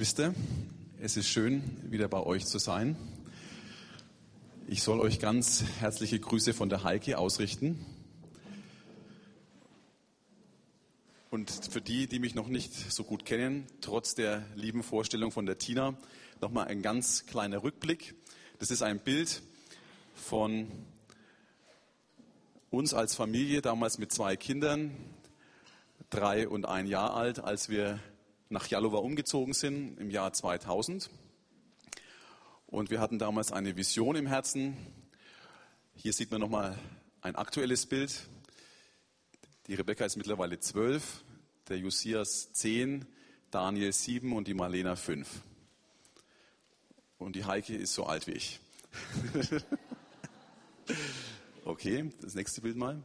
Wisst ihr, es ist schön, wieder bei euch zu sein. Ich soll euch ganz herzliche Grüße von der Heike ausrichten. Und für die, die mich noch nicht so gut kennen, trotz der lieben Vorstellung von der Tina, nochmal ein ganz kleiner Rückblick. Das ist ein Bild von uns als Familie, damals mit zwei Kindern, drei und ein Jahr alt, als wir nach Jalova umgezogen sind im Jahr 2000. Und wir hatten damals eine Vision im Herzen. Hier sieht man nochmal ein aktuelles Bild. Die Rebecca ist mittlerweile zwölf, der Josias zehn, Daniel sieben und die Marlena fünf. Und die Heike ist so alt wie ich. okay, das nächste Bild mal.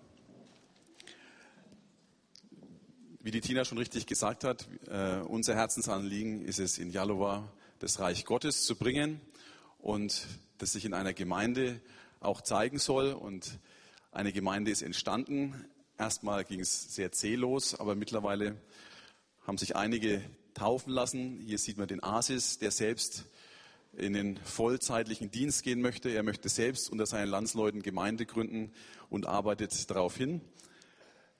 Wie die Tina schon richtig gesagt hat, äh, unser Herzensanliegen ist es, in Jalova das Reich Gottes zu bringen und das sich in einer Gemeinde auch zeigen soll. Und eine Gemeinde ist entstanden. Erstmal ging es sehr zählos, aber mittlerweile haben sich einige taufen lassen. Hier sieht man den Asis, der selbst in den vollzeitlichen Dienst gehen möchte. Er möchte selbst unter seinen Landsleuten Gemeinde gründen und arbeitet darauf hin.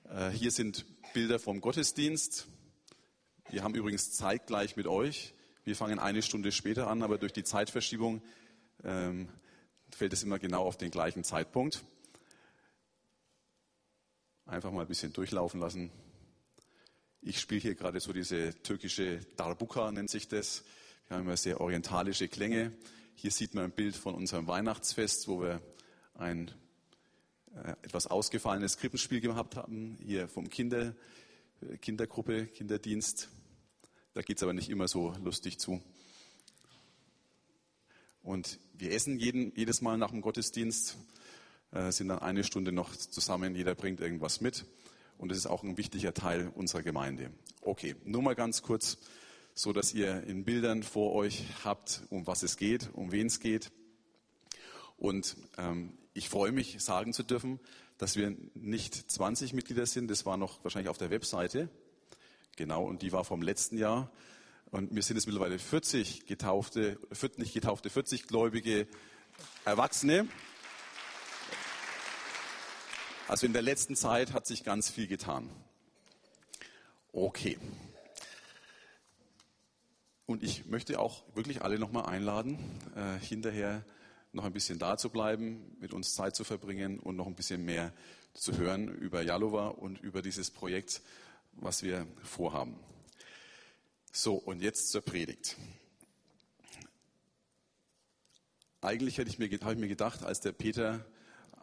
Äh, hier sind Bilder vom Gottesdienst. Wir haben übrigens zeitgleich mit euch. Wir fangen eine Stunde später an, aber durch die Zeitverschiebung ähm, fällt es immer genau auf den gleichen Zeitpunkt. Einfach mal ein bisschen durchlaufen lassen. Ich spiele hier gerade so diese türkische Darbuka, nennt sich das. Wir haben immer sehr orientalische Klänge. Hier sieht man ein Bild von unserem Weihnachtsfest, wo wir ein etwas ausgefallenes Krippenspiel gehabt haben, hier vom Kinder, äh, Kindergruppe, Kinderdienst. Da geht es aber nicht immer so lustig zu. Und wir essen jeden, jedes Mal nach dem Gottesdienst, äh, sind dann eine Stunde noch zusammen, jeder bringt irgendwas mit. Und das ist auch ein wichtiger Teil unserer Gemeinde. Okay, nur mal ganz kurz, so dass ihr in Bildern vor euch habt, um was es geht, um wen es geht. Und ähm, ich freue mich, sagen zu dürfen, dass wir nicht 20 Mitglieder sind. Das war noch wahrscheinlich auf der Webseite. Genau, und die war vom letzten Jahr. Und wir sind jetzt mittlerweile 40 getaufte, nicht getaufte, 40 gläubige Erwachsene. Also in der letzten Zeit hat sich ganz viel getan. Okay. Und ich möchte auch wirklich alle nochmal einladen, äh, hinterher noch ein bisschen da zu bleiben, mit uns Zeit zu verbringen und noch ein bisschen mehr zu hören über Jalova und über dieses Projekt, was wir vorhaben. So, und jetzt zur Predigt. Eigentlich hätte ich mir, habe ich mir gedacht, als der Peter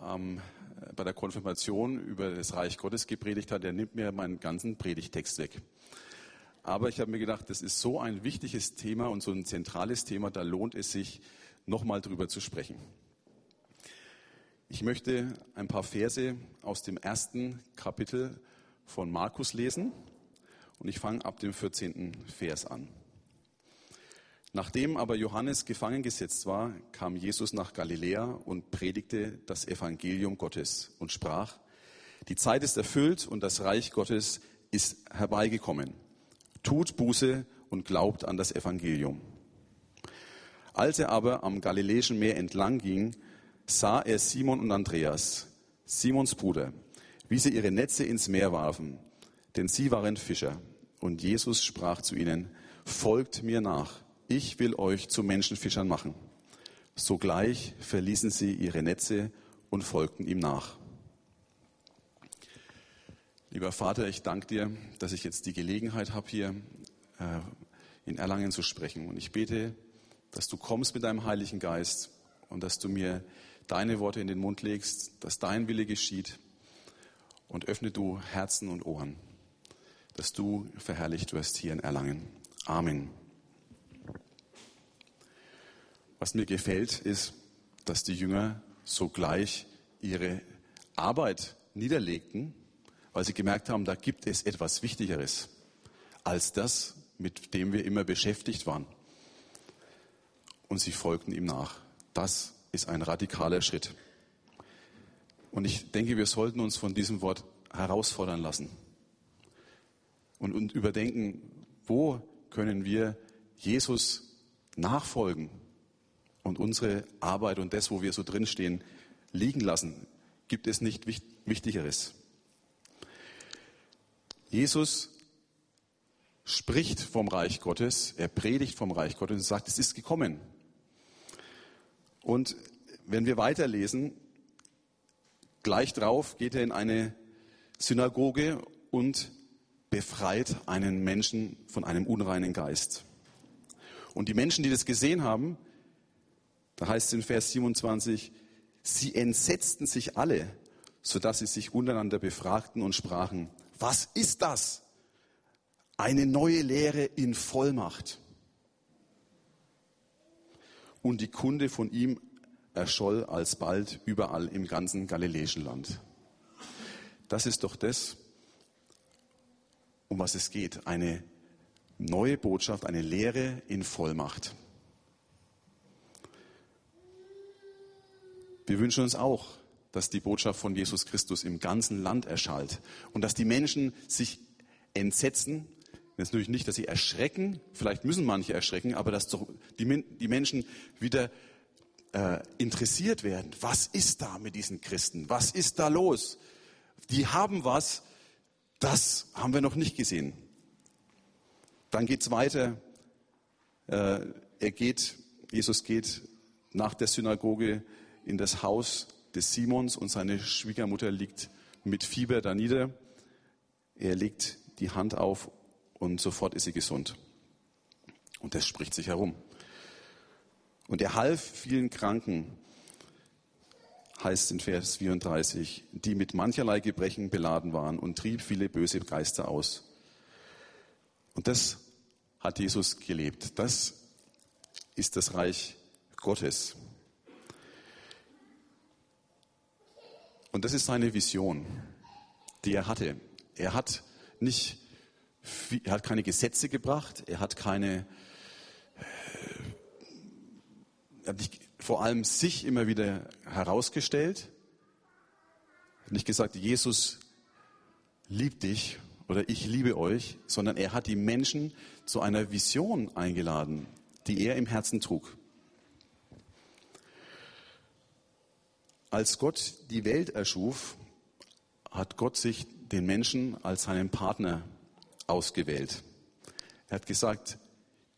ähm, bei der Konfirmation über das Reich Gottes gepredigt hat, der nimmt mir meinen ganzen Predigtext weg. Aber ich habe mir gedacht, das ist so ein wichtiges Thema und so ein zentrales Thema, da lohnt es sich, nochmal drüber zu sprechen. Ich möchte ein paar Verse aus dem ersten Kapitel von Markus lesen und ich fange ab dem 14. Vers an. Nachdem aber Johannes gefangen gesetzt war, kam Jesus nach Galiläa und predigte das Evangelium Gottes und sprach, die Zeit ist erfüllt und das Reich Gottes ist herbeigekommen. Tut Buße und glaubt an das Evangelium. Als er aber am Galiläischen Meer entlang ging, sah er Simon und Andreas, Simons Bruder, wie sie ihre Netze ins Meer warfen, denn sie waren Fischer. Und Jesus sprach zu ihnen, folgt mir nach, ich will euch zu Menschenfischern machen. Sogleich verließen sie ihre Netze und folgten ihm nach. Lieber Vater, ich danke dir, dass ich jetzt die Gelegenheit habe, hier äh, in Erlangen zu sprechen. Und ich bete, dass du kommst mit deinem Heiligen Geist und dass du mir deine Worte in den Mund legst, dass dein Wille geschieht und öffne du Herzen und Ohren, dass du verherrlicht wirst hier in Erlangen. Amen. Was mir gefällt, ist, dass die Jünger sogleich ihre Arbeit niederlegten, weil sie gemerkt haben, da gibt es etwas Wichtigeres als das, mit dem wir immer beschäftigt waren und sie folgten ihm nach. Das ist ein radikaler Schritt. Und ich denke, wir sollten uns von diesem Wort herausfordern lassen und, und überdenken, wo können wir Jesus nachfolgen und unsere Arbeit und das, wo wir so drinstehen, liegen lassen, gibt es nicht Wichtigeres. Jesus spricht vom Reich Gottes, er predigt vom Reich Gottes und sagt, es ist gekommen. Und wenn wir weiterlesen, gleich drauf geht er in eine Synagoge und befreit einen Menschen von einem unreinen Geist. Und die Menschen, die das gesehen haben, da heißt es in Vers 27, sie entsetzten sich alle, sodass sie sich untereinander befragten und sprachen, was ist das? Eine neue Lehre in Vollmacht. Und die Kunde von ihm erscholl alsbald überall im ganzen galiläischen Land. Das ist doch das, um was es geht. Eine neue Botschaft, eine Lehre in Vollmacht. Wir wünschen uns auch, dass die Botschaft von Jesus Christus im ganzen Land erschallt und dass die Menschen sich entsetzen. Das ist natürlich nicht, dass sie erschrecken, vielleicht müssen manche erschrecken, aber dass die Menschen wieder äh, interessiert werden. Was ist da mit diesen Christen? Was ist da los? Die haben was, das haben wir noch nicht gesehen. Dann geht es weiter. Äh, er geht, Jesus geht nach der Synagoge in das Haus des Simons und seine Schwiegermutter liegt mit Fieber da nieder. Er legt die Hand auf und sofort ist sie gesund. Und das spricht sich herum. Und er half vielen Kranken, heißt in Vers 34, die mit mancherlei Gebrechen beladen waren und trieb viele böse Geister aus. Und das hat Jesus gelebt. Das ist das Reich Gottes. Und das ist seine Vision, die er hatte. Er hat nicht, er hat keine Gesetze gebracht, er hat keine, äh, er hat nicht vor allem sich immer wieder herausgestellt, er hat nicht gesagt, Jesus liebt dich oder ich liebe euch, sondern er hat die Menschen zu einer Vision eingeladen, die er im Herzen trug. Als Gott die Welt erschuf, hat Gott sich den Menschen als seinen Partner ausgewählt. Er hat gesagt,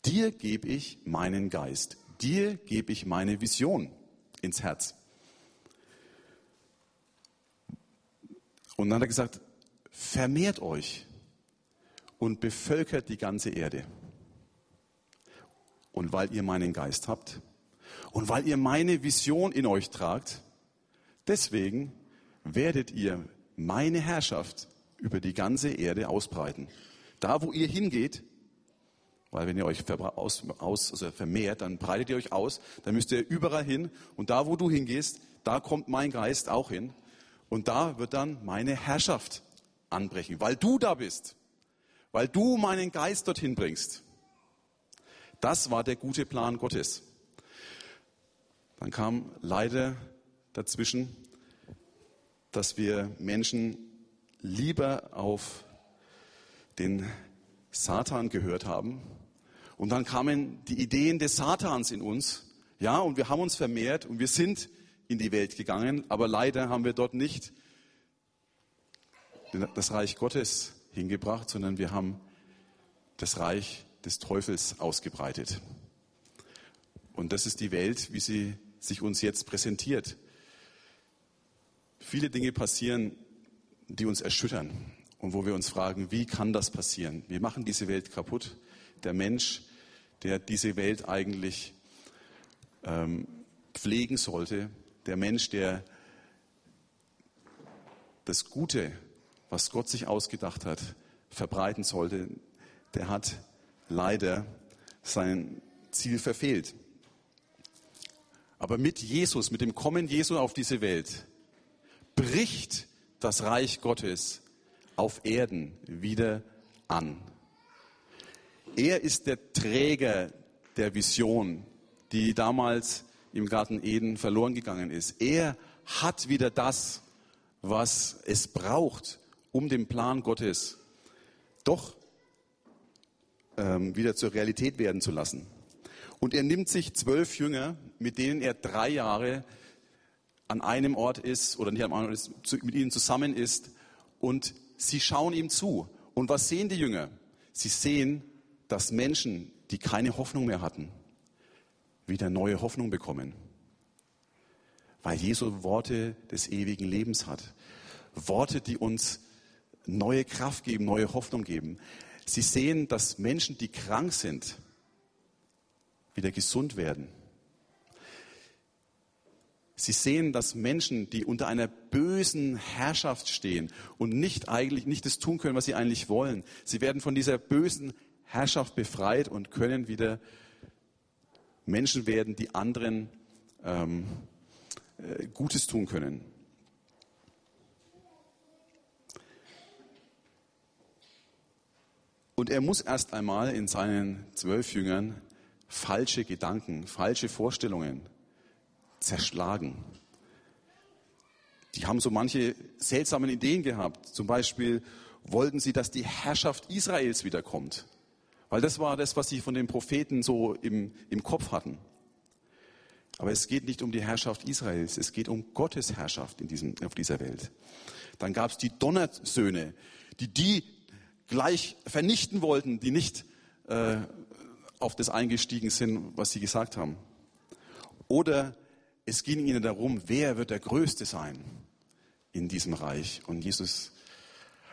dir gebe ich meinen Geist, dir gebe ich meine Vision ins Herz. Und dann hat er gesagt, vermehrt euch und bevölkert die ganze Erde. Und weil ihr meinen Geist habt und weil ihr meine Vision in euch tragt, Deswegen werdet ihr meine Herrschaft über die ganze Erde ausbreiten. Da, wo ihr hingeht, weil wenn ihr euch aus, aus, also vermehrt, dann breitet ihr euch aus, dann müsst ihr überall hin. Und da, wo du hingehst, da kommt mein Geist auch hin. Und da wird dann meine Herrschaft anbrechen, weil du da bist, weil du meinen Geist dorthin bringst. Das war der gute Plan Gottes. Dann kam leider dazwischen, dass wir Menschen lieber auf den Satan gehört haben. Und dann kamen die Ideen des Satans in uns. Ja, und wir haben uns vermehrt und wir sind in die Welt gegangen, aber leider haben wir dort nicht das Reich Gottes hingebracht, sondern wir haben das Reich des Teufels ausgebreitet. Und das ist die Welt, wie sie sich uns jetzt präsentiert. Viele Dinge passieren, die uns erschüttern und wo wir uns fragen, wie kann das passieren? Wir machen diese Welt kaputt. Der Mensch, der diese Welt eigentlich ähm, pflegen sollte, der Mensch, der das Gute, was Gott sich ausgedacht hat, verbreiten sollte, der hat leider sein Ziel verfehlt. Aber mit Jesus, mit dem Kommen Jesu auf diese Welt, bricht das Reich Gottes auf Erden wieder an. Er ist der Träger der Vision, die damals im Garten Eden verloren gegangen ist. Er hat wieder das, was es braucht, um den Plan Gottes doch ähm, wieder zur Realität werden zu lassen. Und er nimmt sich zwölf Jünger, mit denen er drei Jahre an einem Ort ist oder nicht an einem Ort ist, mit ihnen zusammen ist und sie schauen ihm zu. Und was sehen die Jünger? Sie sehen, dass Menschen, die keine Hoffnung mehr hatten, wieder neue Hoffnung bekommen. Weil Jesu Worte des ewigen Lebens hat. Worte, die uns neue Kraft geben, neue Hoffnung geben. Sie sehen, dass Menschen, die krank sind, wieder gesund werden. Sie sehen, dass Menschen, die unter einer bösen Herrschaft stehen und nicht eigentlich nicht das tun können, was sie eigentlich wollen, sie werden von dieser bösen Herrschaft befreit und können wieder Menschen werden, die anderen ähm, äh, Gutes tun können. Und er muss erst einmal in seinen zwölf Jüngern falsche Gedanken, falsche Vorstellungen zerschlagen. Die haben so manche seltsamen Ideen gehabt. Zum Beispiel wollten sie, dass die Herrschaft Israels wiederkommt. Weil das war das, was sie von den Propheten so im, im Kopf hatten. Aber es geht nicht um die Herrschaft Israels, es geht um Gottes Herrschaft in diesem, auf dieser Welt. Dann gab es die Donnersöhne, die die gleich vernichten wollten, die nicht äh, auf das eingestiegen sind, was sie gesagt haben. Oder es ging ihnen darum, wer wird der Größte sein in diesem Reich. Und Jesus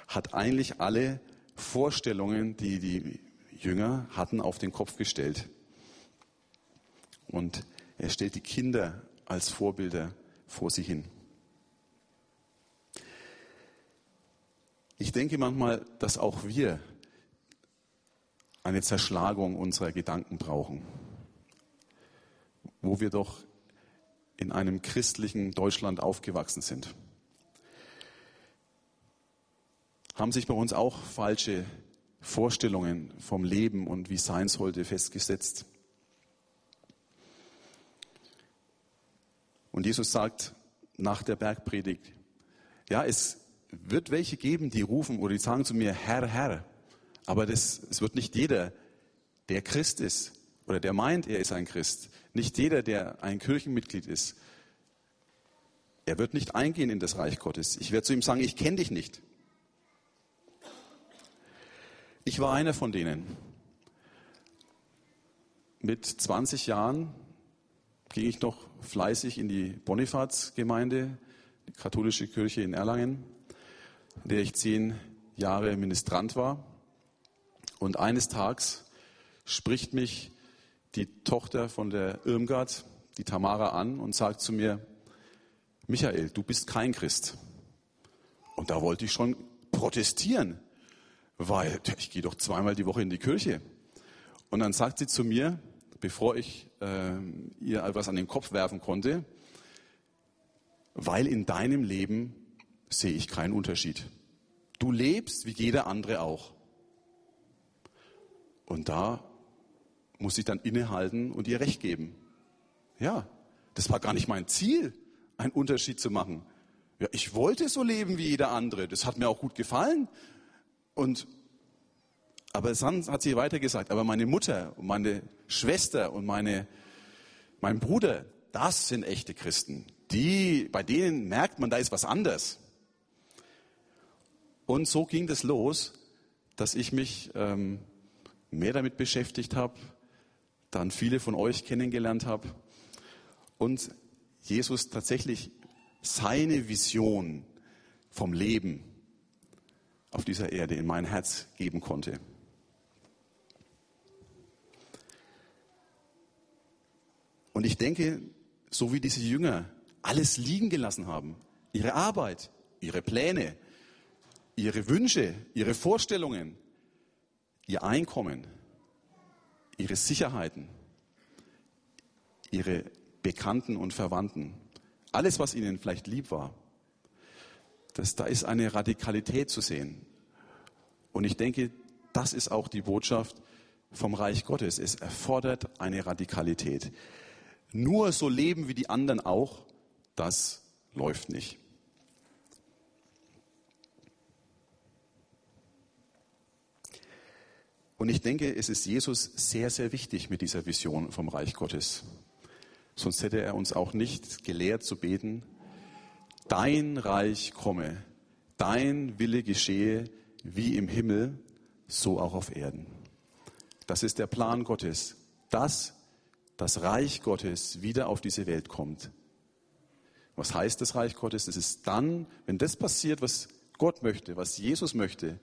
hat eigentlich alle Vorstellungen, die die Jünger hatten, auf den Kopf gestellt. Und er stellt die Kinder als Vorbilder vor sich hin. Ich denke manchmal, dass auch wir eine Zerschlagung unserer Gedanken brauchen, wo wir doch in einem christlichen Deutschland aufgewachsen sind. Haben sich bei uns auch falsche Vorstellungen vom Leben und wie es sein sollte festgesetzt? Und Jesus sagt nach der Bergpredigt, ja, es wird welche geben, die rufen oder die sagen zu mir, Herr, Herr. Aber das, es wird nicht jeder, der Christ ist oder der meint, er ist ein Christ, nicht jeder, der ein Kirchenmitglied ist, er wird nicht eingehen in das Reich Gottes. Ich werde zu ihm sagen, ich kenne dich nicht. Ich war einer von denen. Mit 20 Jahren ging ich noch fleißig in die Bonifaz-Gemeinde, die katholische Kirche in Erlangen in der ich zehn Jahre Ministrant war. Und eines Tages spricht mich die Tochter von der Irmgard, die Tamara, an und sagt zu mir, Michael, du bist kein Christ. Und da wollte ich schon protestieren, weil ich gehe doch zweimal die Woche in die Kirche. Und dann sagt sie zu mir, bevor ich äh, ihr etwas an den Kopf werfen konnte, weil in deinem Leben sehe ich keinen Unterschied. Du lebst wie jeder andere auch. Und da muss ich dann innehalten und ihr recht geben. Ja, das war gar nicht mein Ziel, einen Unterschied zu machen. Ja, ich wollte so leben wie jeder andere. Das hat mir auch gut gefallen. Und, aber dann hat sie weiter gesagt, aber meine Mutter und meine Schwester und meine, mein Bruder, das sind echte Christen. Die, bei denen merkt man, da ist was anders. Und so ging das los, dass ich mich ähm, mehr damit beschäftigt habe, dann viele von euch kennengelernt habe und Jesus tatsächlich seine Vision vom Leben auf dieser Erde in mein Herz geben konnte. Und ich denke, so wie diese Jünger alles liegen gelassen haben, ihre Arbeit, ihre Pläne, ihre Wünsche, ihre Vorstellungen, ihr Einkommen, ihre Sicherheiten, ihre Bekannten und Verwandten, alles, was ihnen vielleicht lieb war, das, da ist eine Radikalität zu sehen. Und ich denke, das ist auch die Botschaft vom Reich Gottes. Es erfordert eine Radikalität. Nur so leben wie die anderen auch, das läuft nicht. Und ich denke, es ist Jesus sehr, sehr wichtig mit dieser Vision vom Reich Gottes. Sonst hätte er uns auch nicht gelehrt zu beten, dein Reich komme, dein Wille geschehe wie im Himmel, so auch auf Erden. Das ist der Plan Gottes, dass das Reich Gottes wieder auf diese Welt kommt. Was heißt das Reich Gottes? Es ist dann, wenn das passiert, was Gott möchte, was Jesus möchte,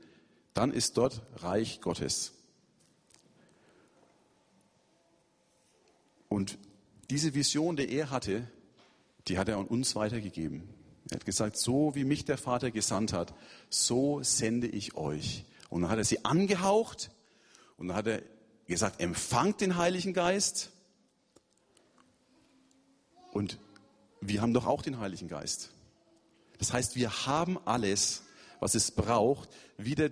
dann ist dort Reich Gottes. Und diese Vision, die er hatte, die hat er an uns weitergegeben. Er hat gesagt, so wie mich der Vater gesandt hat, so sende ich euch. Und dann hat er sie angehaucht und dann hat er gesagt, empfangt den Heiligen Geist. Und wir haben doch auch den Heiligen Geist. Das heißt, wir haben alles, was es braucht, wieder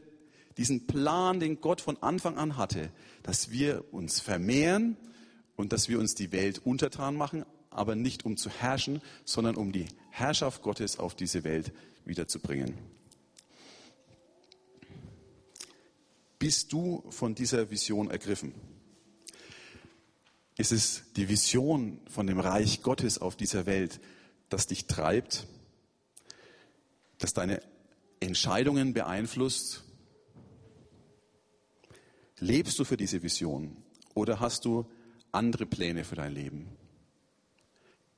diesen Plan, den Gott von Anfang an hatte, dass wir uns vermehren und dass wir uns die Welt untertan machen, aber nicht um zu herrschen, sondern um die Herrschaft Gottes auf diese Welt wiederzubringen. Bist du von dieser Vision ergriffen? Ist es die Vision von dem Reich Gottes auf dieser Welt, das dich treibt, das deine Entscheidungen beeinflusst? Lebst du für diese Vision oder hast du andere Pläne für dein Leben?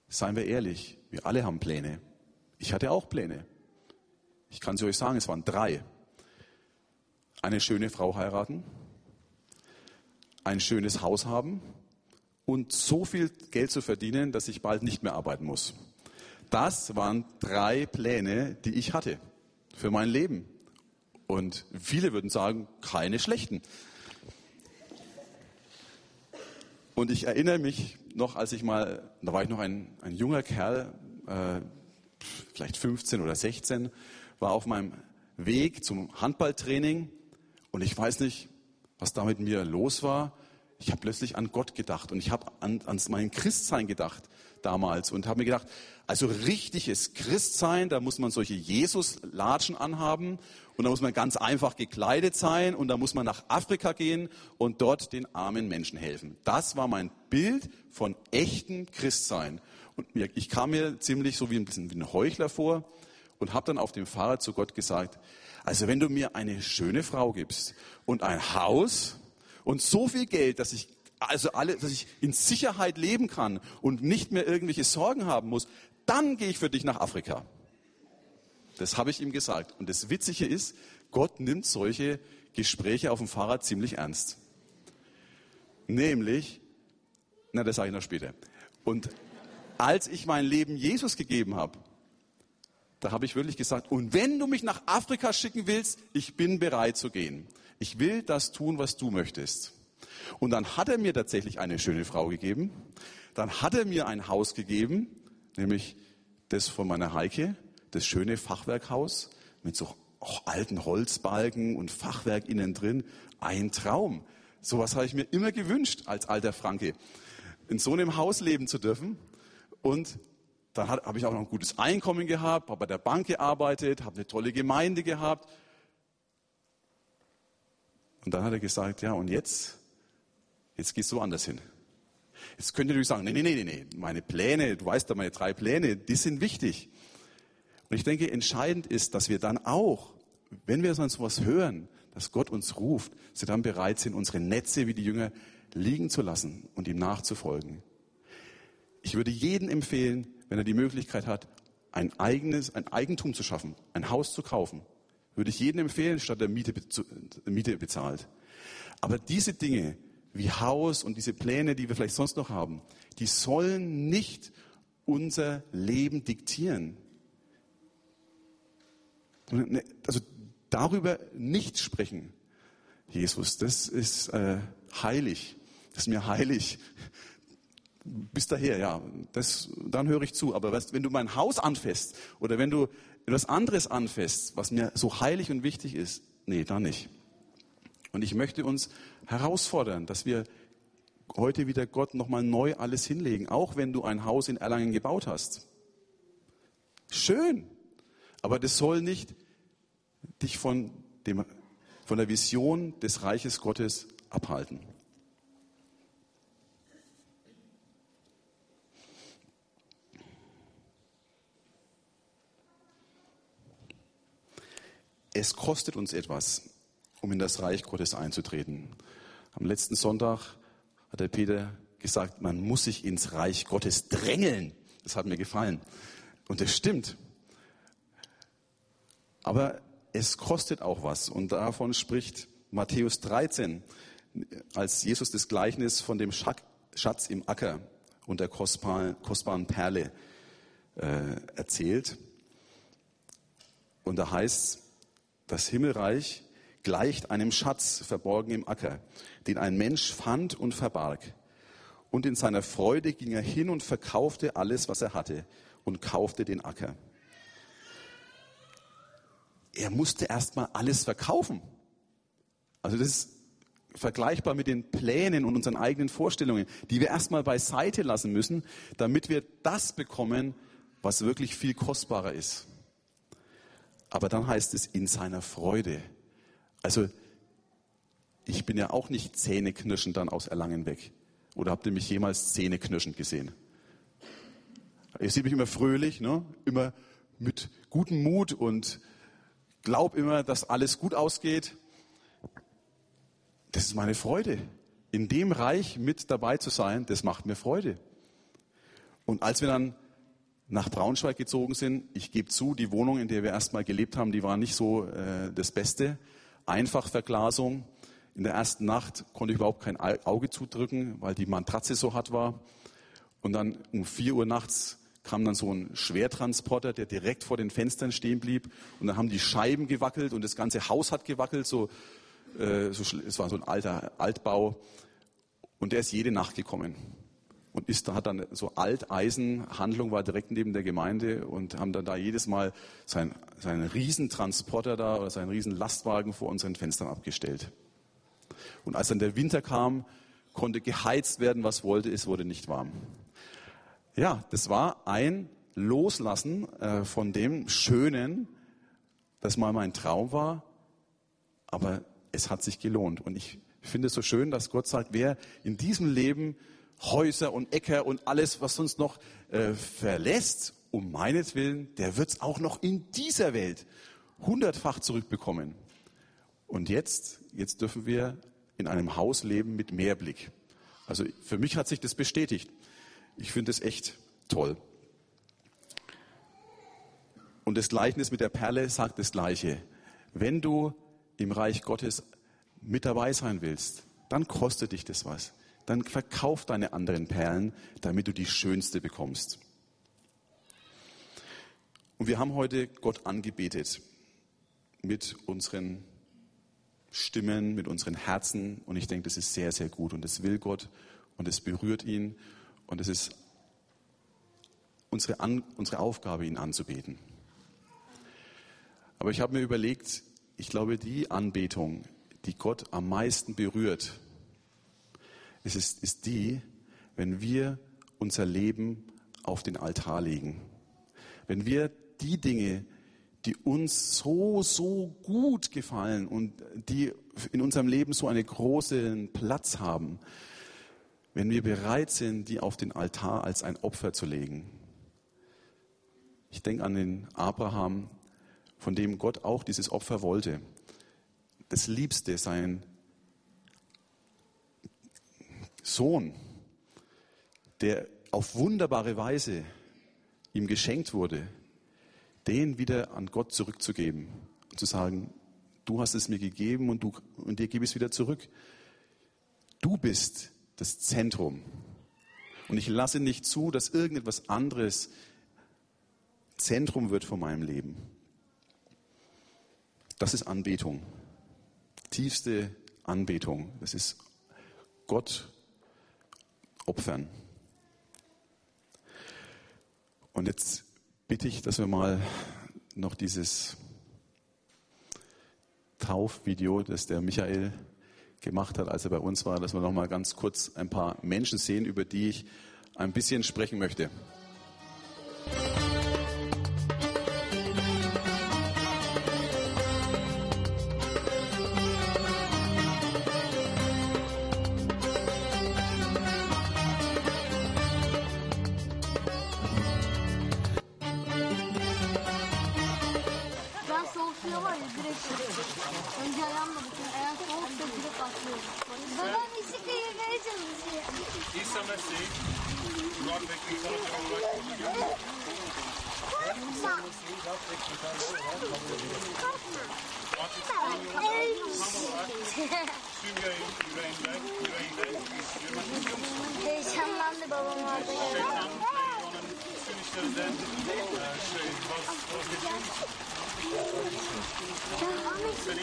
Seien wir ehrlich, wir alle haben Pläne. Ich hatte auch Pläne. Ich kann sie euch sagen, es waren drei. Eine schöne Frau heiraten, ein schönes Haus haben und so viel Geld zu verdienen, dass ich bald nicht mehr arbeiten muss. Das waren drei Pläne, die ich hatte für mein Leben. Und viele würden sagen, keine schlechten. Und ich erinnere mich noch, als ich mal, da war ich noch ein, ein junger Kerl, äh, vielleicht 15 oder 16, war auf meinem Weg zum Handballtraining und ich weiß nicht, was da mit mir los war. Ich habe plötzlich an Gott gedacht und ich habe an, an mein Christsein gedacht damals und habe mir gedacht, also richtiges Christsein, da muss man solche Jesus-Latschen anhaben und da muss man ganz einfach gekleidet sein und da muss man nach Afrika gehen und dort den armen Menschen helfen. Das war mein Bild von echtem Christsein. Und ich kam mir ziemlich so wie ein bisschen wie ein Heuchler vor und habe dann auf dem Fahrrad zu Gott gesagt, also wenn du mir eine schöne Frau gibst und ein Haus und so viel Geld, dass ich also alle, dass ich in Sicherheit leben kann und nicht mehr irgendwelche Sorgen haben muss, dann gehe ich für dich nach Afrika. Das habe ich ihm gesagt. Und das Witzige ist, Gott nimmt solche Gespräche auf dem Fahrrad ziemlich ernst. Nämlich, na, das sage ich noch später. Und als ich mein Leben Jesus gegeben habe, da habe ich wirklich gesagt, und wenn du mich nach Afrika schicken willst, ich bin bereit zu gehen ich will das tun, was du möchtest. Und dann hat er mir tatsächlich eine schöne Frau gegeben. Dann hat er mir ein Haus gegeben, nämlich das von meiner Heike, das schöne Fachwerkhaus mit so alten Holzbalken und Fachwerk innen drin. Ein Traum. Sowas habe ich mir immer gewünscht als alter Franke, in so einem Haus leben zu dürfen. Und dann habe ich auch noch ein gutes Einkommen gehabt, habe bei der Bank gearbeitet, habe eine tolle Gemeinde gehabt und dann hat er gesagt, ja, und jetzt? Jetzt gehst du anders hin. Jetzt könnt ihr natürlich sagen, nee, nee, nee, nee, meine Pläne, du weißt ja, meine drei Pläne, die sind wichtig. Und ich denke, entscheidend ist, dass wir dann auch, wenn wir sonst was hören, dass Gott uns ruft, dass dann bereit sind, unsere Netze wie die Jünger liegen zu lassen und ihm nachzufolgen. Ich würde jedem empfehlen, wenn er die Möglichkeit hat, ein eigenes, ein Eigentum zu schaffen, ein Haus zu kaufen, würde ich jedem empfehlen, statt der Miete, Miete bezahlt. Aber diese Dinge wie Haus und diese Pläne, die wir vielleicht sonst noch haben, die sollen nicht unser Leben diktieren. Ne, also darüber nicht sprechen, Jesus, das ist äh, heilig. Das ist mir heilig. Bis daher, ja, das, dann höre ich zu. Aber wenn du mein Haus anfasst oder wenn du etwas anderes anfasst, was mir so heilig und wichtig ist, nee, da nicht. Und ich möchte uns herausfordern, dass wir heute wieder Gott nochmal neu alles hinlegen, auch wenn du ein Haus in Erlangen gebaut hast. Schön, aber das soll nicht dich von, dem, von der Vision des Reiches Gottes abhalten. Es kostet uns etwas, um in das Reich Gottes einzutreten. Am letzten Sonntag hat der Peter gesagt, man muss sich ins Reich Gottes drängeln. Das hat mir gefallen. Und das stimmt. Aber es kostet auch was. Und davon spricht Matthäus 13, als Jesus das Gleichnis von dem Schatz im Acker und der kostbaren, Perle äh, erzählt. Und da heißt das Himmelreich gleicht einem Schatz verborgen im Acker, den ein Mensch fand und verbarg. Und in seiner Freude ging er hin und verkaufte alles, was er hatte, und kaufte den Acker. Er musste erstmal alles verkaufen. Also das ist vergleichbar mit den Plänen und unseren eigenen Vorstellungen, die wir erstmal beiseite lassen müssen, damit wir das bekommen, was wirklich viel kostbarer ist. Aber dann heißt es in seiner Freude. Also ich bin ja auch nicht zähneknirschend dann aus Erlangen weg. Oder habt ihr mich jemals zähneknirschend gesehen? Ihr seht mich immer fröhlich, ne? immer mit gutem Mut und glaub immer, dass alles gut ausgeht. Das ist meine Freude. In dem Reich mit dabei zu sein, das macht mir Freude. Und als wir dann nach Braunschweig gezogen sind. Ich gebe zu, die Wohnung, in der wir erstmal gelebt haben, die war nicht so äh, das Beste. Einfachverglasung. In der ersten Nacht konnte ich überhaupt kein Auge zudrücken, weil die Matratze so hart war. Und dann um vier Uhr nachts kam dann so ein Schwertransporter, der direkt vor den Fenstern stehen blieb. Und dann haben die Scheiben gewackelt und das ganze Haus hat gewackelt. So, äh, so, es war so ein alter Altbau. Und der ist jede Nacht gekommen und ist, hat dann so Alteisenhandlung, war direkt neben der Gemeinde und haben dann da jedes Mal sein, seinen Riesentransporter da oder seinen Riesenlastwagen vor unseren Fenstern abgestellt. Und als dann der Winter kam, konnte geheizt werden, was wollte, es wurde nicht warm. Ja, das war ein Loslassen äh, von dem Schönen, das mal mein Traum war, aber es hat sich gelohnt. Und ich finde es so schön, dass Gott sagt, wer in diesem Leben Häuser und Äcker und alles, was uns noch äh, verlässt, um meinetwillen, der wird es auch noch in dieser Welt hundertfach zurückbekommen. Und jetzt, jetzt dürfen wir in einem Haus leben mit Mehrblick. Also für mich hat sich das bestätigt. Ich finde es echt toll. Und das Gleichnis mit der Perle sagt das Gleiche. Wenn du im Reich Gottes mit dabei sein willst, dann kostet dich das was dann verkauf deine anderen Perlen, damit du die schönste bekommst. Und wir haben heute Gott angebetet mit unseren Stimmen, mit unseren Herzen. Und ich denke, das ist sehr, sehr gut. Und das will Gott und es berührt ihn. Und es ist unsere, An unsere Aufgabe, ihn anzubeten. Aber ich habe mir überlegt, ich glaube, die Anbetung, die Gott am meisten berührt, es ist, ist die, wenn wir unser Leben auf den Altar legen. Wenn wir die Dinge, die uns so, so gut gefallen und die in unserem Leben so einen großen Platz haben, wenn wir bereit sind, die auf den Altar als ein Opfer zu legen. Ich denke an den Abraham, von dem Gott auch dieses Opfer wollte. Das Liebste, sein Sohn, der auf wunderbare Weise ihm geschenkt wurde, den wieder an Gott zurückzugeben und zu sagen, du hast es mir gegeben und, du, und dir gebe ich es wieder zurück. Du bist das Zentrum. Und ich lasse nicht zu, dass irgendetwas anderes Zentrum wird von meinem Leben. Das ist Anbetung. Tiefste Anbetung. Das ist Gott opfern. Und jetzt bitte ich, dass wir mal noch dieses Taufvideo, das der Michael gemacht hat, als er bei uns war, dass wir noch mal ganz kurz ein paar Menschen sehen, über die ich ein bisschen sprechen möchte. her şeyi Murat ve insan olarak ulaşması gerekiyor. Korkma. Korkma. Sürya'yı yüreğinde, yüreğinde yürümek istiyor musun? Heyecanlandı babam orada. Heyecanlandı. Bütün işlerinden şey, vazgeçiyor musun? Seni...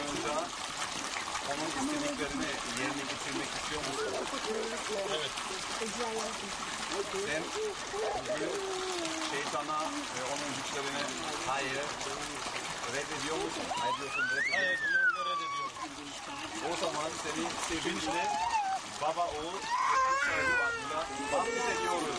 boyunca onun istediklerini yerine getirmek istiyor musun? Evet. Sen bugün şeytana ve onun güçlerine hayır reddediyor musun? Hayır diyorsun reddediyor Hayır, bunu reddediyorum. O zaman seni sevinçle baba oğul ve kutsal ruh adıyla vaftiz ediyoruz.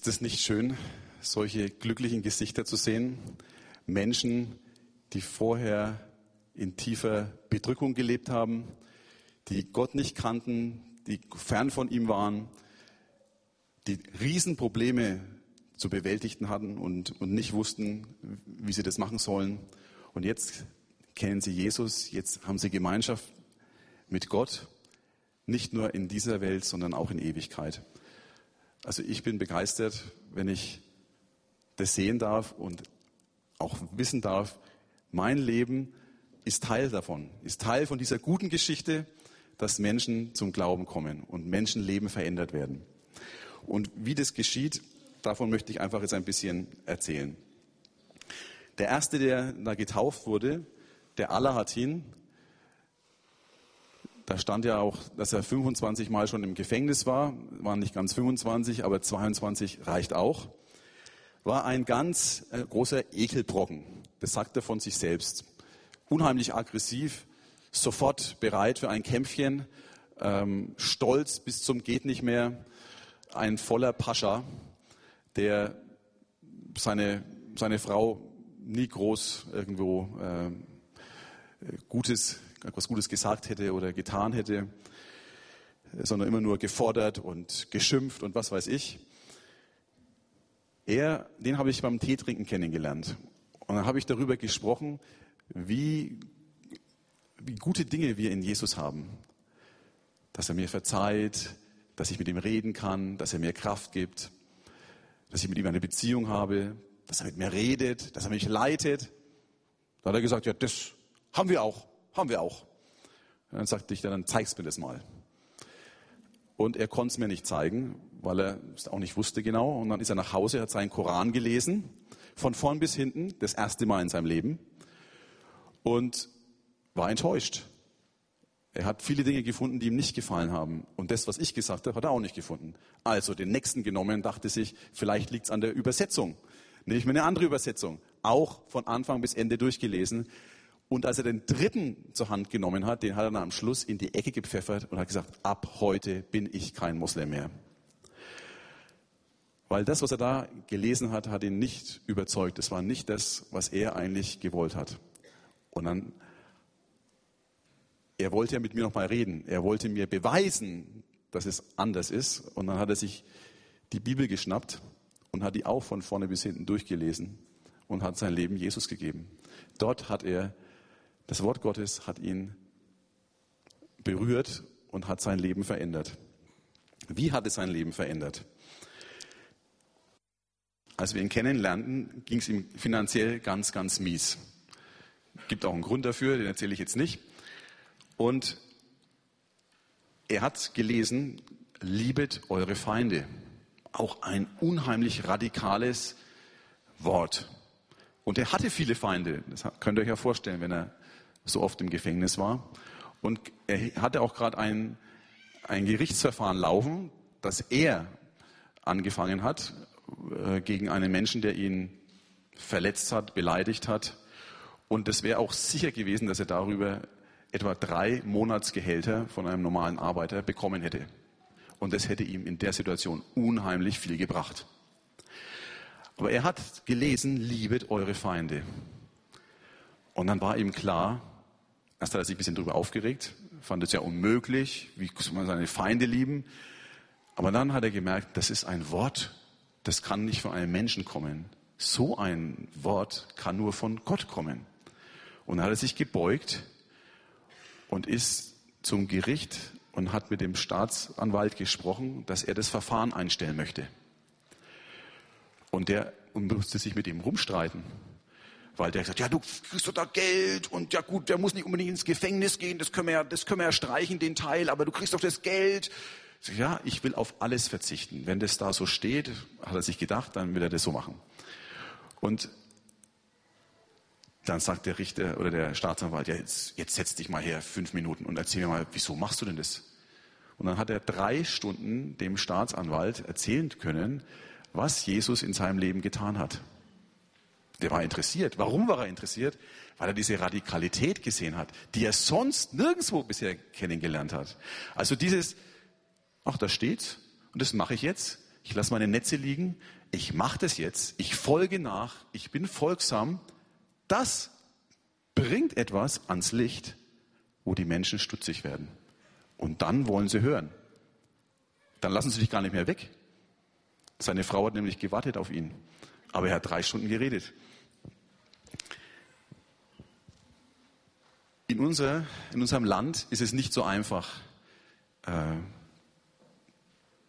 Ist es nicht schön, solche glücklichen Gesichter zu sehen? Menschen, die vorher in tiefer Bedrückung gelebt haben, die Gott nicht kannten, die fern von ihm waren, die Riesenprobleme zu bewältigen hatten und, und nicht wussten, wie sie das machen sollen. Und jetzt kennen sie Jesus, jetzt haben sie Gemeinschaft mit Gott, nicht nur in dieser Welt, sondern auch in Ewigkeit. Also ich bin begeistert, wenn ich das sehen darf und auch wissen darf, mein Leben ist Teil davon, ist Teil von dieser guten Geschichte, dass Menschen zum Glauben kommen und Menschenleben verändert werden. Und wie das geschieht, davon möchte ich einfach jetzt ein bisschen erzählen. Der erste, der da getauft wurde, der Alahatin, da stand ja auch, dass er 25 Mal schon im Gefängnis war, waren nicht ganz 25, aber 22 reicht auch, war ein ganz äh, großer Ekelbrocken. Das sagt er von sich selbst. Unheimlich aggressiv, sofort bereit für ein Kämpfchen, ähm, stolz bis zum geht nicht mehr, ein voller Pascha, der seine, seine Frau nie groß irgendwo äh, Gutes, etwas Gutes gesagt hätte oder getan hätte, sondern immer nur gefordert und geschimpft und was weiß ich. Er, den habe ich beim Teetrinken kennengelernt. Und dann habe ich darüber gesprochen, wie, wie gute Dinge wir in Jesus haben. Dass er mir verzeiht, dass ich mit ihm reden kann, dass er mir Kraft gibt, dass ich mit ihm eine Beziehung habe, dass er mit mir redet, dass er mich leitet. Da hat er gesagt, ja, das haben wir auch, haben wir auch. Und dann sagte ich, dann zeig's mir das mal. Und er konnte es mir nicht zeigen, weil er es auch nicht wusste genau. Und dann ist er nach Hause, hat seinen Koran gelesen, von vorn bis hinten, das erste Mal in seinem Leben. Und war enttäuscht. Er hat viele Dinge gefunden, die ihm nicht gefallen haben. Und das, was ich gesagt habe, hat er auch nicht gefunden. Also den nächsten genommen, dachte sich, vielleicht liegt es an der Übersetzung. Nehme ich mir eine andere Übersetzung. Auch von Anfang bis Ende durchgelesen. Und als er den dritten zur Hand genommen hat, den hat er dann am Schluss in die Ecke gepfeffert und hat gesagt, ab heute bin ich kein Moslem mehr. Weil das, was er da gelesen hat, hat ihn nicht überzeugt. Es war nicht das, was er eigentlich gewollt hat. Und dann, er wollte ja mit mir nochmal reden. Er wollte mir beweisen, dass es anders ist. Und dann hat er sich die Bibel geschnappt und hat die auch von vorne bis hinten durchgelesen und hat sein Leben Jesus gegeben. Dort hat er, das Wort Gottes hat ihn berührt und hat sein Leben verändert. Wie hat es sein Leben verändert? Als wir ihn kennenlernten, ging es ihm finanziell ganz, ganz mies. Gibt auch einen Grund dafür, den erzähle ich jetzt nicht. Und er hat gelesen, liebet eure Feinde. Auch ein unheimlich radikales Wort. Und er hatte viele Feinde. Das könnt ihr euch ja vorstellen, wenn er so oft im Gefängnis war. Und er hatte auch gerade ein, ein Gerichtsverfahren laufen, das er angefangen hat äh, gegen einen Menschen, der ihn verletzt hat, beleidigt hat. Und es wäre auch sicher gewesen, dass er darüber etwa drei Monatsgehälter von einem normalen Arbeiter bekommen hätte. Und das hätte ihm in der Situation unheimlich viel gebracht. Aber er hat gelesen, liebet eure Feinde. Und dann war ihm klar, erst hat er sich ein bisschen darüber aufgeregt, fand es ja unmöglich, wie soll man seine Feinde lieben. Aber dann hat er gemerkt, das ist ein Wort, das kann nicht von einem Menschen kommen. So ein Wort kann nur von Gott kommen. Und dann hat er sich gebeugt und ist zum Gericht und hat mit dem Staatsanwalt gesprochen, dass er das Verfahren einstellen möchte. Und der musste sich mit ihm rumstreiten. Weil der gesagt, ja, du kriegst doch da Geld und ja gut, der muss nicht unbedingt ins Gefängnis gehen, das können wir ja, das können wir ja streichen, den Teil, aber du kriegst doch das Geld. Ich ja, ich will auf alles verzichten. Wenn das da so steht, hat er sich gedacht, dann will er das so machen. Und dann sagt der Richter oder der Staatsanwalt, ja, jetzt, jetzt setz dich mal her, fünf Minuten und erzähl mir mal, wieso machst du denn das? Und dann hat er drei Stunden dem Staatsanwalt erzählen können, was Jesus in seinem Leben getan hat. Der war interessiert. Warum war er interessiert? Weil er diese Radikalität gesehen hat, die er sonst nirgendwo bisher kennengelernt hat. Also dieses, ach, da steht's und das mache ich jetzt. Ich lasse meine Netze liegen. Ich mache das jetzt. Ich folge nach. Ich bin folgsam. Das bringt etwas ans Licht, wo die Menschen stutzig werden. Und dann wollen sie hören. Dann lassen sie dich gar nicht mehr weg. Seine Frau hat nämlich gewartet auf ihn. Aber er hat drei Stunden geredet. In, unser, in unserem Land ist es nicht so einfach äh,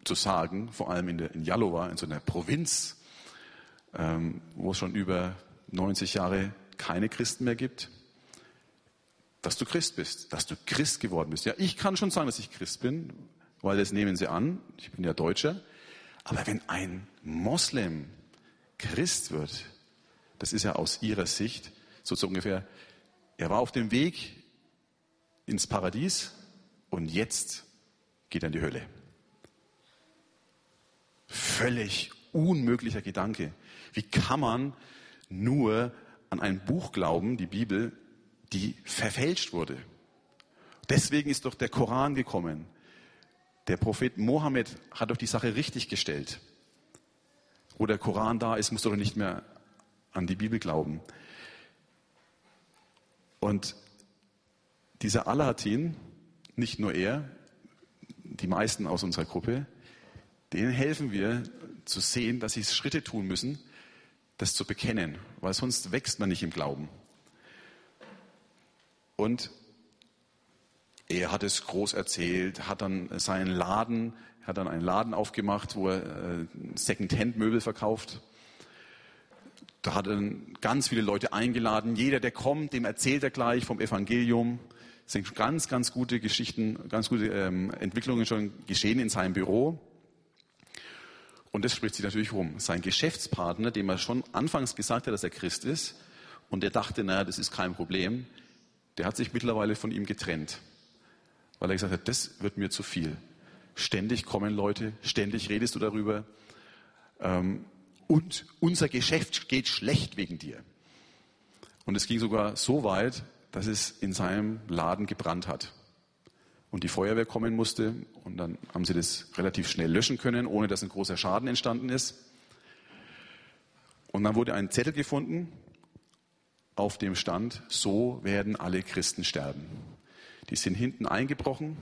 zu sagen, vor allem in, der, in Jalova, in so einer Provinz, ähm, wo es schon über 90 Jahre keine Christen mehr gibt, dass du Christ bist, dass du Christ geworden bist. Ja, ich kann schon sagen, dass ich Christ bin, weil das nehmen sie an. Ich bin ja Deutscher. Aber wenn ein Moslem Christ wird, das ist ja aus ihrer Sicht so, so ungefähr, er war auf dem Weg ins Paradies und jetzt geht er in die Hölle. Völlig unmöglicher Gedanke. Wie kann man nur an ein Buch glauben, die Bibel, die verfälscht wurde? Deswegen ist doch der Koran gekommen. Der Prophet Mohammed hat doch die Sache richtig gestellt. Wo der Koran da ist, musst du doch nicht mehr an die Bibel glauben. Und dieser Alahatin, nicht nur er, die meisten aus unserer Gruppe, denen helfen wir zu sehen, dass sie Schritte tun müssen, das zu bekennen, weil sonst wächst man nicht im Glauben. Und er hat es groß erzählt, hat dann seinen Laden, hat dann einen Laden aufgemacht, wo er äh, Second-Hand-Möbel verkauft. Da hat er ganz viele Leute eingeladen. Jeder, der kommt, dem erzählt er gleich vom Evangelium. Es sind ganz, ganz gute Geschichten, ganz gute ähm, Entwicklungen schon geschehen in seinem Büro. Und das spricht sich natürlich rum. Sein Geschäftspartner, dem er schon anfangs gesagt hat, dass er Christ ist, und der dachte, naja, das ist kein Problem, der hat sich mittlerweile von ihm getrennt. weil er gesagt hat, das wird mir zu viel. Ständig kommen Leute, ständig redest du darüber. Ähm, und unser Geschäft geht schlecht wegen dir. Und es ging sogar so weit, dass es in seinem Laden gebrannt hat. Und die Feuerwehr kommen musste und dann haben sie das relativ schnell löschen können, ohne dass ein großer Schaden entstanden ist. Und dann wurde ein Zettel gefunden, auf dem stand, so werden alle Christen sterben. Die sind hinten eingebrochen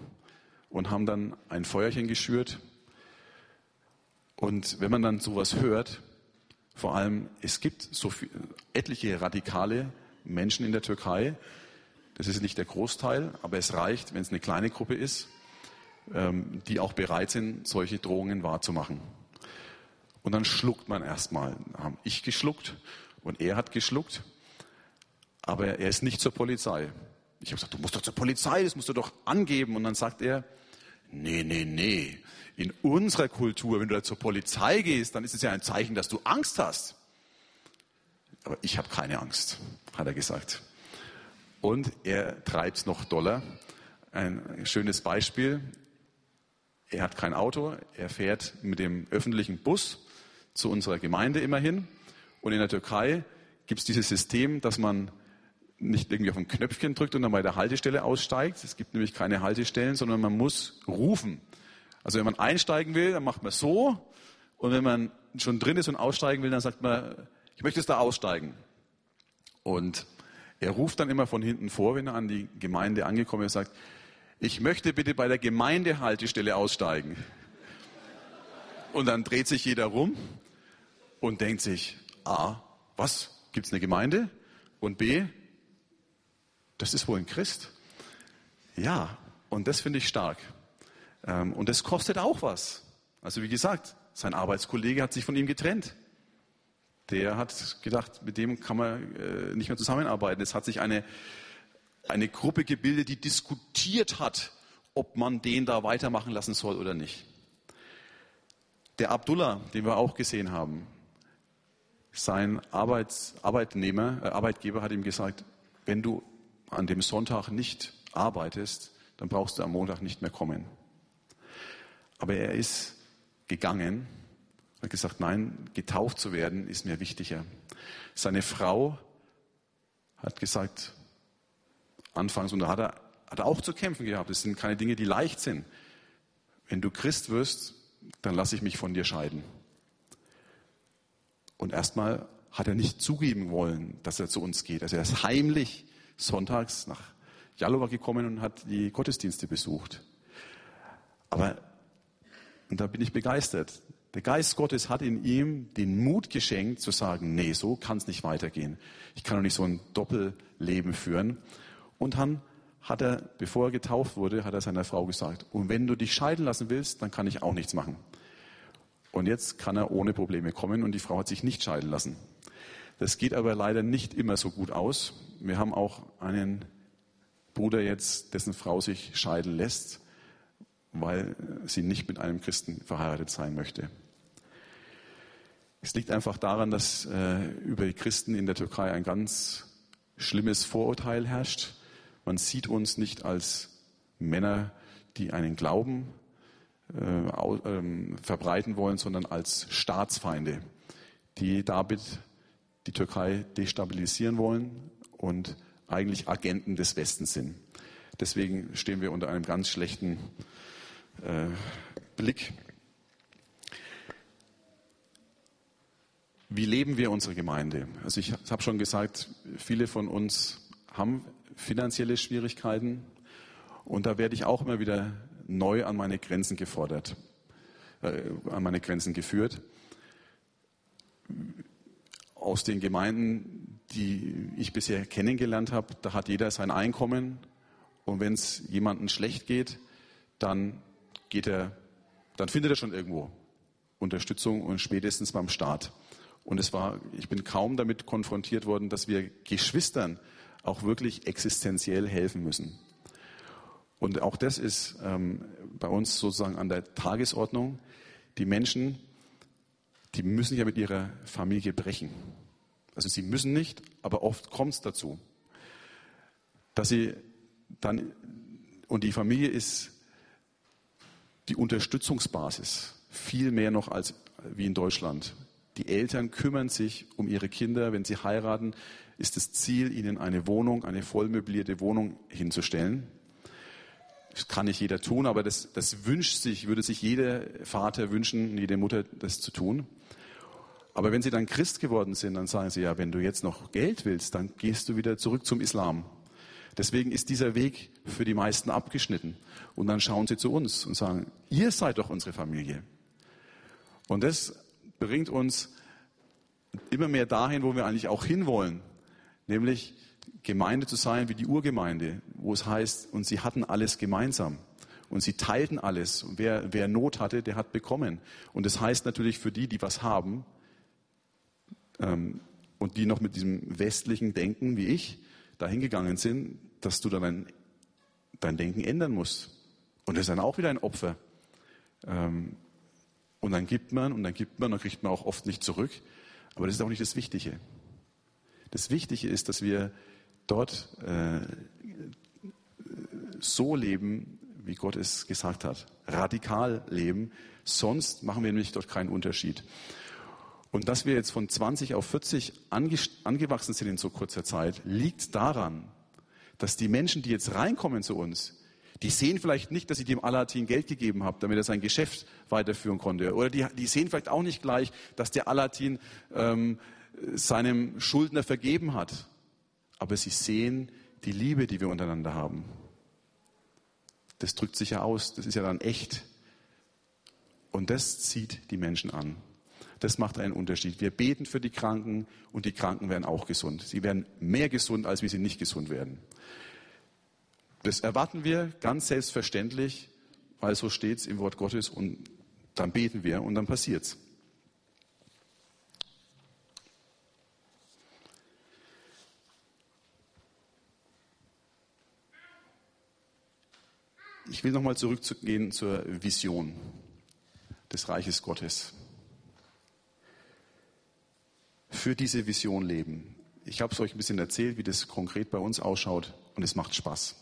und haben dann ein Feuerchen geschürt. Und wenn man dann sowas hört, vor allem, es gibt so viel, etliche radikale Menschen in der Türkei. Das ist nicht der Großteil, aber es reicht, wenn es eine kleine Gruppe ist, ähm, die auch bereit sind, solche Drohungen wahrzumachen. Und dann schluckt man erstmal. Haben ich geschluckt und er hat geschluckt, aber er ist nicht zur Polizei. Ich habe gesagt, du musst doch zur Polizei, das musst du doch angeben. Und dann sagt er, nee, nee, nee. In unserer Kultur, wenn du da zur Polizei gehst, dann ist es ja ein Zeichen, dass du Angst hast. Aber ich habe keine Angst, hat er gesagt. Und er treibt es noch doller. Ein schönes Beispiel. Er hat kein Auto, er fährt mit dem öffentlichen Bus zu unserer Gemeinde immerhin. Und in der Türkei gibt es dieses System, dass man nicht irgendwie auf ein Knöpfchen drückt und dann bei der Haltestelle aussteigt. Es gibt nämlich keine Haltestellen, sondern man muss rufen. Also wenn man einsteigen will, dann macht man so. Und wenn man schon drin ist und aussteigen will, dann sagt man, ich möchte jetzt da aussteigen. Und er ruft dann immer von hinten vor, wenn er an die Gemeinde angekommen ist, sagt, ich möchte bitte bei der Gemeindehaltestelle aussteigen. Und dann dreht sich jeder rum und denkt sich, A, was? Gibt es eine Gemeinde? Und B, das ist wohl ein Christ. Ja, und das finde ich stark. Ähm, und das kostet auch was. Also wie gesagt, sein Arbeitskollege hat sich von ihm getrennt. Der hat gedacht, mit dem kann man äh, nicht mehr zusammenarbeiten. Es hat sich eine, eine Gruppe gebildet, die diskutiert hat, ob man den da weitermachen lassen soll oder nicht. Der Abdullah, den wir auch gesehen haben, sein Arbeits, Arbeitnehmer, äh, Arbeitgeber hat ihm gesagt, wenn du an dem Sonntag nicht arbeitest, dann brauchst du am Montag nicht mehr kommen. Aber er ist gegangen und hat gesagt, nein, getauft zu werden ist mir wichtiger. Seine Frau hat gesagt, anfangs, und da hat er, hat er auch zu kämpfen gehabt, das sind keine Dinge, die leicht sind. Wenn du Christ wirst, dann lasse ich mich von dir scheiden. Und erstmal hat er nicht zugeben wollen, dass er zu uns geht. Also er ist heimlich sonntags nach Jalova gekommen und hat die Gottesdienste besucht. Aber, und da bin ich begeistert, der Geist Gottes hat in ihm den Mut geschenkt zu sagen, nee, so kann es nicht weitergehen. Ich kann doch nicht so ein Doppelleben führen. Und dann hat er, bevor er getauft wurde, hat er seiner Frau gesagt, und wenn du dich scheiden lassen willst, dann kann ich auch nichts machen. Und jetzt kann er ohne Probleme kommen und die Frau hat sich nicht scheiden lassen. Das geht aber leider nicht immer so gut aus. Wir haben auch einen Bruder jetzt, dessen Frau sich scheiden lässt, weil sie nicht mit einem Christen verheiratet sein möchte. Es liegt einfach daran, dass äh, über die Christen in der Türkei ein ganz schlimmes Vorurteil herrscht. Man sieht uns nicht als Männer, die einen Glauben äh, äh, verbreiten wollen, sondern als Staatsfeinde, die David die Türkei destabilisieren wollen und eigentlich Agenten des Westens sind. Deswegen stehen wir unter einem ganz schlechten äh, Blick. Wie leben wir unsere Gemeinde? Also ich habe schon gesagt, viele von uns haben finanzielle Schwierigkeiten und da werde ich auch immer wieder neu an meine Grenzen gefordert, äh, an meine Grenzen geführt aus den Gemeinden, die ich bisher kennengelernt habe, da hat jeder sein Einkommen und wenn es jemandem schlecht geht, dann geht er, dann findet er schon irgendwo Unterstützung und spätestens beim Staat. Und es war, ich bin kaum damit konfrontiert worden, dass wir Geschwistern auch wirklich existenziell helfen müssen. Und auch das ist ähm, bei uns sozusagen an der Tagesordnung. Die Menschen, die müssen ja mit ihrer Familie brechen. Also sie müssen nicht, aber oft kommt es dazu, dass sie dann Und die Familie ist die Unterstützungsbasis, viel mehr noch als wie in Deutschland. Die Eltern kümmern sich um ihre Kinder. Wenn sie heiraten, ist das Ziel, ihnen eine Wohnung, eine vollmöblierte Wohnung hinzustellen. Das kann nicht jeder tun, aber das, das wünscht sich, würde sich jeder Vater wünschen, jede Mutter das zu tun. Aber wenn sie dann Christ geworden sind, dann sagen sie ja, wenn du jetzt noch Geld willst, dann gehst du wieder zurück zum Islam. Deswegen ist dieser Weg für die meisten abgeschnitten. Und dann schauen sie zu uns und sagen, ihr seid doch unsere Familie. Und das bringt uns immer mehr dahin, wo wir eigentlich auch hinwollen, nämlich Gemeinde zu sein wie die Urgemeinde, wo es heißt, und sie hatten alles gemeinsam. Und sie teilten alles. Wer, wer Not hatte, der hat bekommen. Und das heißt natürlich für die, die was haben, ähm, und die noch mit diesem westlichen Denken wie ich dahingegangen sind, dass du dann dein, dein Denken ändern musst. Und das ist dann auch wieder ein Opfer. Ähm, und dann gibt man und dann gibt man, dann kriegt man auch oft nicht zurück. Aber das ist auch nicht das Wichtige. Das Wichtige ist, dass wir dort äh, so leben, wie Gott es gesagt hat. Radikal leben. Sonst machen wir nämlich dort keinen Unterschied. Und dass wir jetzt von 20 auf 40 angewachsen sind in so kurzer Zeit, liegt daran, dass die Menschen, die jetzt reinkommen zu uns, die sehen vielleicht nicht, dass ich dem Alatin Geld gegeben habe, damit er sein Geschäft weiterführen konnte. Oder die, die sehen vielleicht auch nicht gleich, dass der Alatin ähm, seinem Schuldner vergeben hat. Aber sie sehen die Liebe, die wir untereinander haben. Das drückt sich ja aus, das ist ja dann echt. Und das zieht die Menschen an. Das macht einen Unterschied. Wir beten für die Kranken und die Kranken werden auch gesund. Sie werden mehr gesund, als wie sie nicht gesund werden. Das erwarten wir ganz selbstverständlich, weil so steht es im Wort Gottes und dann beten wir und dann passiert's. Ich will nochmal zurückgehen zur Vision des Reiches Gottes. Für diese Vision leben. Ich habe es euch ein bisschen erzählt, wie das konkret bei uns ausschaut und es macht Spaß.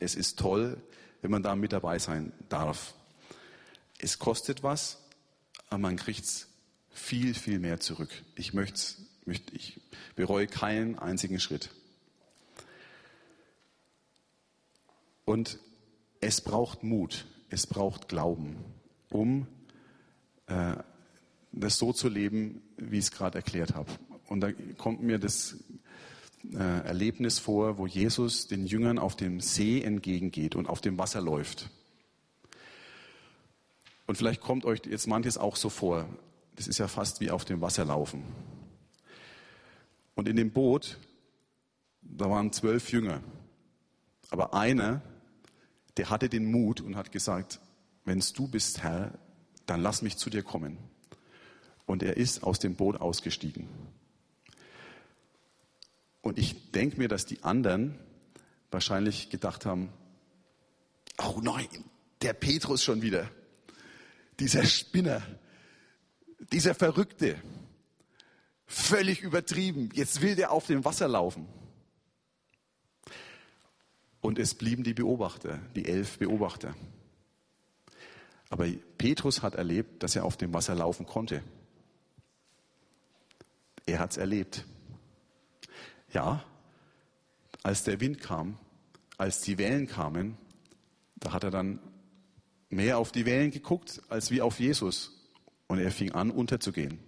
Es ist toll, wenn man da mit dabei sein darf. Es kostet was, aber man kriegt es viel, viel mehr zurück. Ich möchte, ich bereue keinen einzigen Schritt. Und es braucht Mut, es braucht Glauben, um äh, das so zu leben, wie ich es gerade erklärt habe. Und da kommt mir das äh, Erlebnis vor, wo Jesus den Jüngern auf dem See entgegengeht und auf dem Wasser läuft. Und vielleicht kommt euch jetzt manches auch so vor. Das ist ja fast wie auf dem Wasser laufen. Und in dem Boot, da waren zwölf Jünger. Aber einer, der hatte den Mut und hat gesagt, wenn es du bist, Herr, dann lass mich zu dir kommen. Und er ist aus dem Boot ausgestiegen. Und ich denke mir, dass die anderen wahrscheinlich gedacht haben, oh nein, der Petrus schon wieder, dieser Spinner, dieser Verrückte, völlig übertrieben, jetzt will der auf dem Wasser laufen. Und es blieben die Beobachter, die elf Beobachter. Aber Petrus hat erlebt, dass er auf dem Wasser laufen konnte. Er hat es erlebt. Ja, als der Wind kam, als die Wellen kamen, da hat er dann mehr auf die Wellen geguckt als wie auf Jesus. Und er fing an, unterzugehen.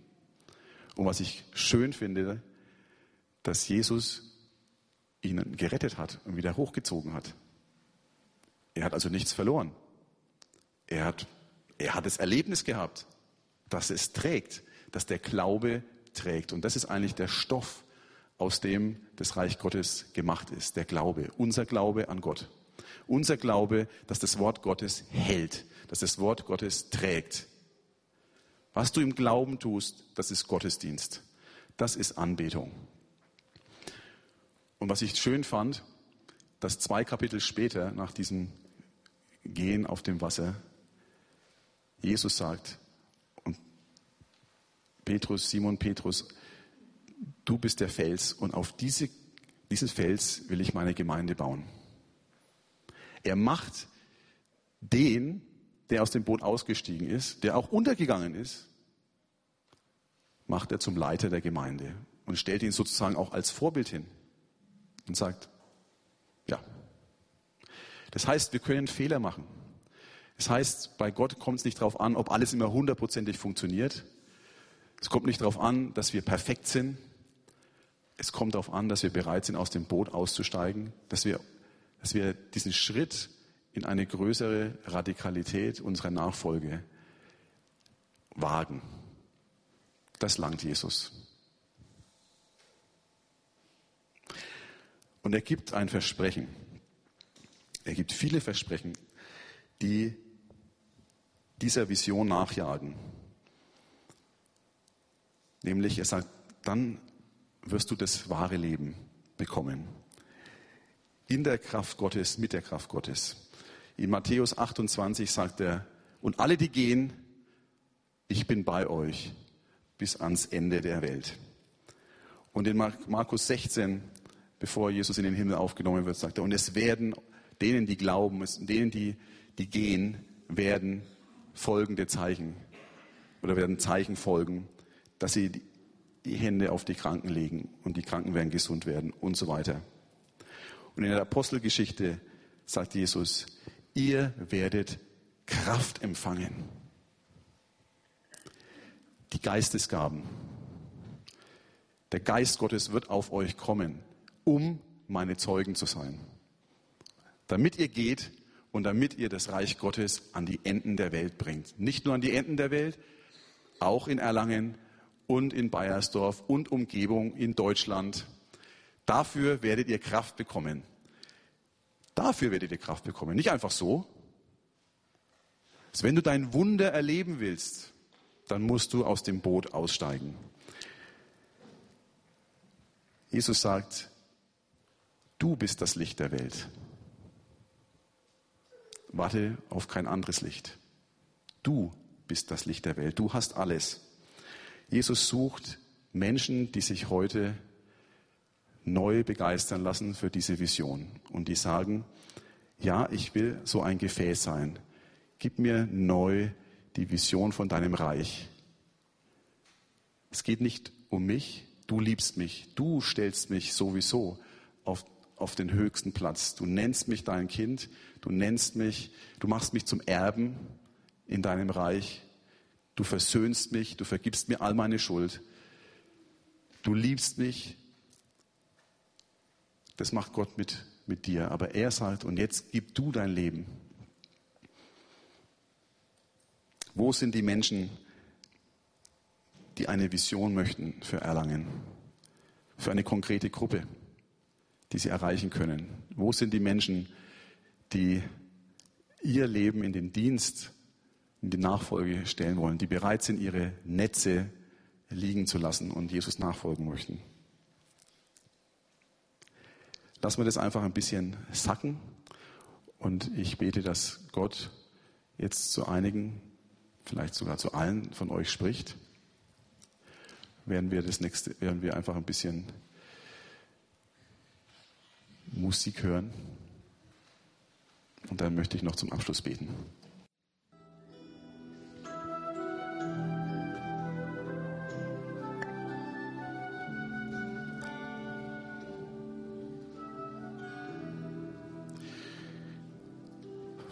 Und was ich schön finde, dass Jesus ihn gerettet hat und wieder hochgezogen hat. Er hat also nichts verloren. Er hat, er hat das Erlebnis gehabt, dass es trägt, dass der Glaube trägt. Und das ist eigentlich der Stoff, aus dem das Reich Gottes gemacht ist, der Glaube, unser Glaube an Gott. Unser Glaube, dass das Wort Gottes hält, dass das Wort Gottes trägt. Was du im Glauben tust, das ist Gottesdienst. Das ist Anbetung. Und was ich schön fand, dass zwei Kapitel später, nach diesem Gehen auf dem Wasser, Jesus sagt, Petrus, Simon Petrus, du bist der Fels und auf diese, diesen Fels will ich meine Gemeinde bauen. Er macht den, der aus dem Boot ausgestiegen ist, der auch untergegangen ist, macht er zum Leiter der Gemeinde und stellt ihn sozusagen auch als Vorbild hin und sagt, ja. Das heißt, wir können Fehler machen. Das heißt, bei Gott kommt es nicht darauf an, ob alles immer hundertprozentig funktioniert. Es kommt nicht darauf an, dass wir perfekt sind. Es kommt darauf an, dass wir bereit sind, aus dem Boot auszusteigen, dass wir, dass wir diesen Schritt in eine größere Radikalität unserer Nachfolge wagen. Das langt Jesus. Und er gibt ein Versprechen. Er gibt viele Versprechen, die dieser Vision nachjagen. Nämlich, er sagt, dann wirst du das wahre Leben bekommen. In der Kraft Gottes, mit der Kraft Gottes. In Matthäus 28 sagt er, und alle, die gehen, ich bin bei euch bis ans Ende der Welt. Und in Markus 16, bevor Jesus in den Himmel aufgenommen wird, sagt er, und es werden denen, die glauben, denen, die, die gehen, werden folgende Zeichen oder werden Zeichen folgen, dass sie die Hände auf die Kranken legen und die Kranken werden gesund werden und so weiter. Und in der Apostelgeschichte sagt Jesus, ihr werdet Kraft empfangen. Die Geistesgaben. Der Geist Gottes wird auf euch kommen, um meine Zeugen zu sein. Damit ihr geht und damit ihr das Reich Gottes an die Enden der Welt bringt. Nicht nur an die Enden der Welt, auch in Erlangen und in Bayersdorf und Umgebung in Deutschland. Dafür werdet ihr Kraft bekommen. Dafür werdet ihr Kraft bekommen. Nicht einfach so. Also wenn du dein Wunder erleben willst, dann musst du aus dem Boot aussteigen. Jesus sagt, du bist das Licht der Welt. Warte auf kein anderes Licht. Du bist das Licht der Welt. Du hast alles. Jesus sucht Menschen, die sich heute neu begeistern lassen für diese Vision und die sagen, ja, ich will so ein Gefäß sein. Gib mir neu die Vision von deinem Reich. Es geht nicht um mich, du liebst mich, du stellst mich sowieso auf, auf den höchsten Platz. Du nennst mich dein Kind, du nennst mich, du machst mich zum Erben in deinem Reich. Du versöhnst mich, du vergibst mir all meine Schuld. Du liebst mich. Das macht Gott mit, mit dir. Aber er sagt, und jetzt gib du dein Leben. Wo sind die Menschen, die eine Vision möchten für Erlangen? Für eine konkrete Gruppe, die sie erreichen können? Wo sind die Menschen, die ihr Leben in den Dienst in die Nachfolge stellen wollen, die bereit sind, ihre Netze liegen zu lassen und Jesus nachfolgen möchten. Lassen wir das einfach ein bisschen sacken und ich bete, dass Gott jetzt zu einigen, vielleicht sogar zu allen von euch spricht, während wir das nächste, während wir einfach ein bisschen Musik hören. Und dann möchte ich noch zum Abschluss beten.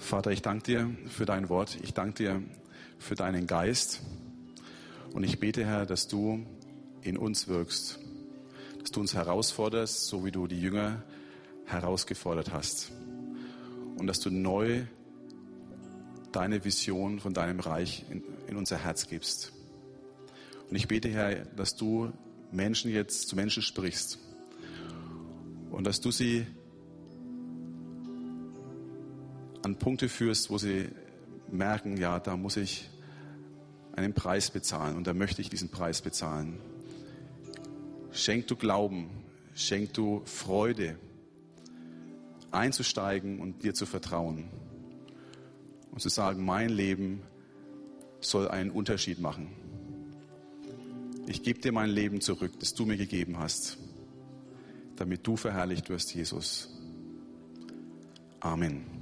Vater, ich danke dir für dein Wort. Ich danke dir für deinen Geist. Und ich bete, Herr, dass du in uns wirkst, dass du uns herausforderst, so wie du die Jünger herausgefordert hast. Und dass du neu deine Vision von deinem Reich in, in unser Herz gibst. Und ich bete, Herr, dass du Menschen jetzt zu Menschen sprichst und dass du sie an Punkte führst, wo sie merken, ja, da muss ich einen Preis bezahlen und da möchte ich diesen Preis bezahlen. Schenk du Glauben, schenk du Freude, einzusteigen und dir zu vertrauen und zu sagen, mein Leben soll einen Unterschied machen. Ich gebe dir mein Leben zurück, das du mir gegeben hast, damit du verherrlicht wirst, Jesus. Amen.